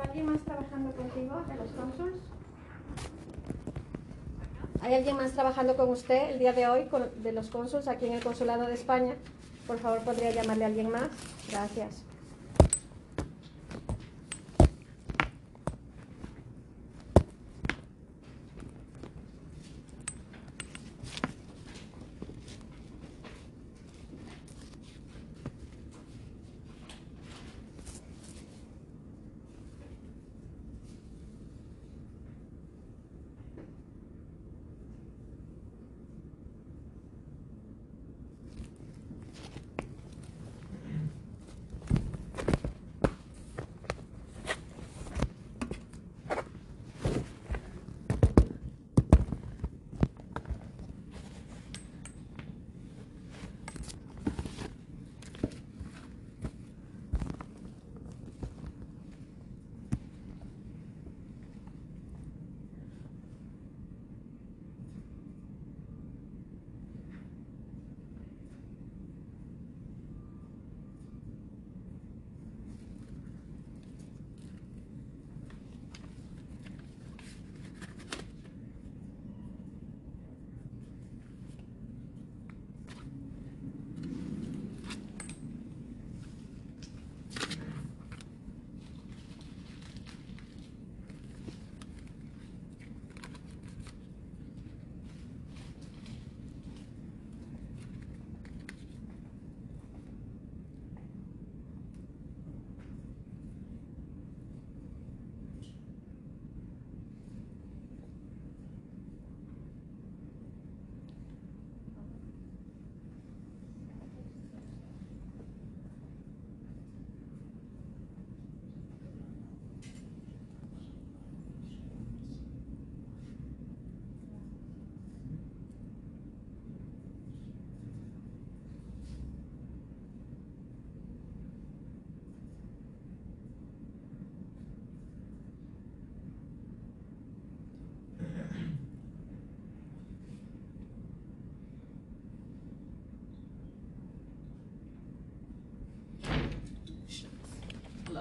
alguien más trabajando contigo de los cónsuls? ¿Hay alguien más trabajando con usted el día de hoy de los cónsuls aquí en el Consulado de España? Por favor, ¿podría llamarle a alguien más? Gracias.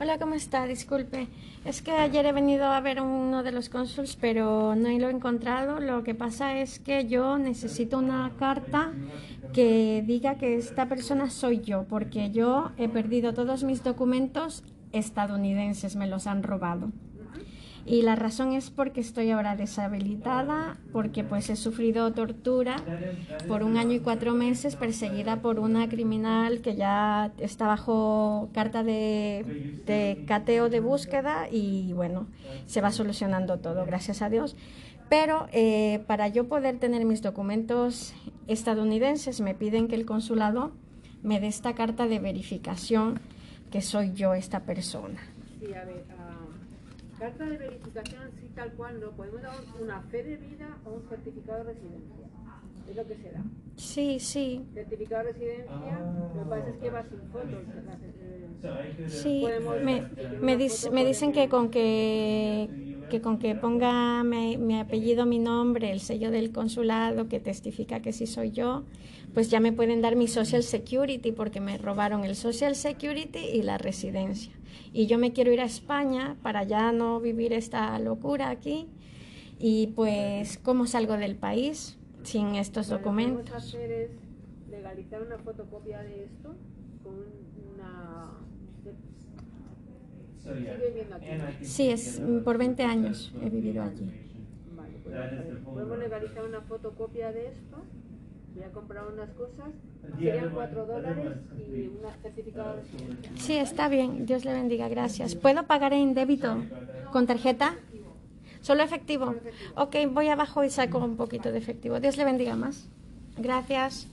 Hola, ¿cómo está? Disculpe. Es que ayer he venido a ver uno de los cónsuls, pero no lo he encontrado. Lo que pasa es que yo necesito una carta que diga que esta persona soy yo, porque yo he perdido todos mis documentos estadounidenses, me los han robado. Y la razón es porque estoy ahora deshabilitada, porque pues he sufrido tortura por un año y cuatro meses, perseguida por una criminal que ya está bajo carta de, cateo de búsqueda y bueno, se va solucionando todo, gracias a Dios. Pero eh, para yo poder tener mis documentos estadounidenses me piden que el consulado me dé esta carta de verificación que soy yo esta persona. Sí, a ver, Carta de verificación sí tal cual no, podemos dar una fe de vida o un certificado de residencia. Es lo que se da. Sí, sí. Certificado de residencia, lo que pasa es que va sin fotos. Sí, me, me, me dicen que con que, que con que ponga mi, mi, apellido, mi nombre, el sello del consulado que testifica que sí soy yo, pues ya me pueden dar mi Social Security porque me robaron el Social Security y la residencia y yo me quiero ir a España para ya no vivir esta locura aquí. Y pues, ¿cómo salgo del país sin estos documentos? Lo que hacer es legalizar una fotocopia de esto con una... ¿Sigue viviendo aquí? Sí, es por 20 años he vivido allí. Vale, pues, podemos legalizar una fotocopia de esto voy a comprar unas cosas, serían cuatro dólares y un certificado de Sí, está bien, Dios le bendiga, gracias. ¿Puedo pagar en débito con tarjeta? ¿Solo efectivo? Ok, voy abajo y saco un poquito de efectivo. Dios le bendiga más. Gracias.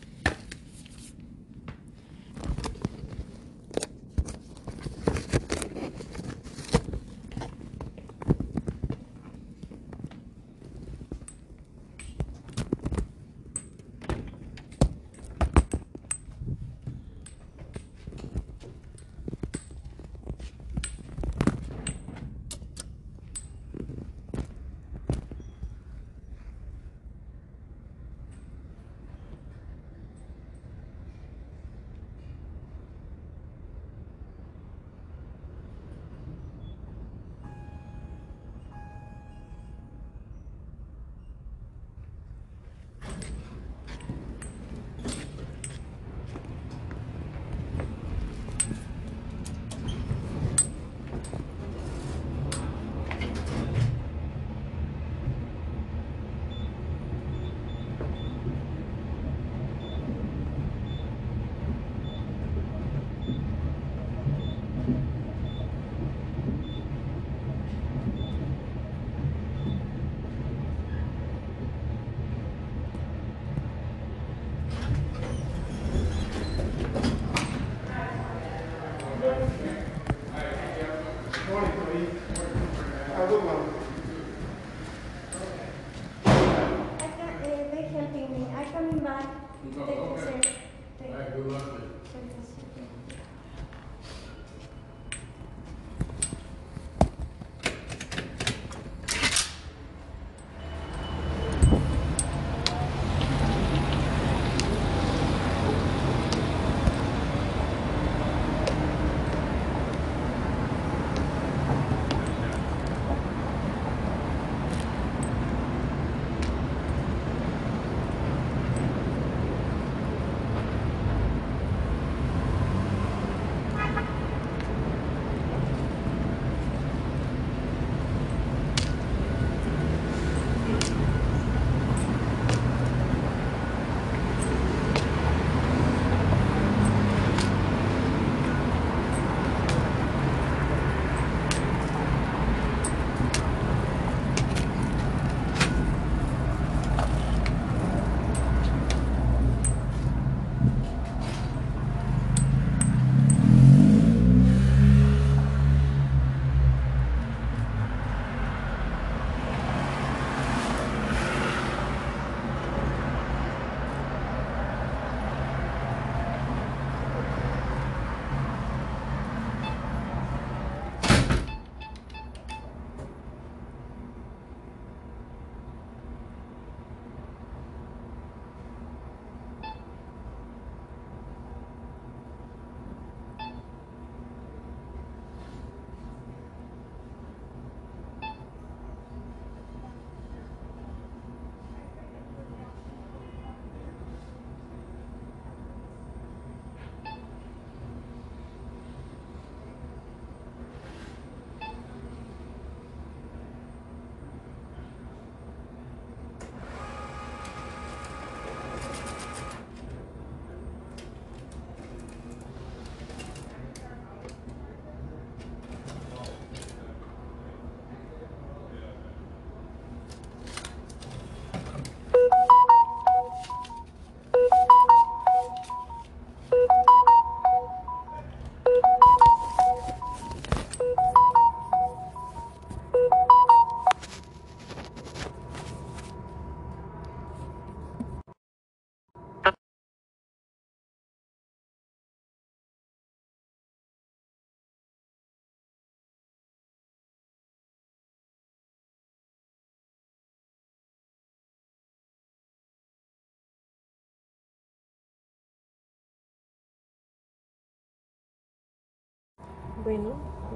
Bueno,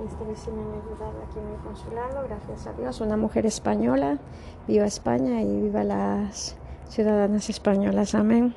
esta sí me han ayudado aquí en el consulado, gracias a Dios. Una mujer española, viva España y viva las ciudadanas españolas. Amén.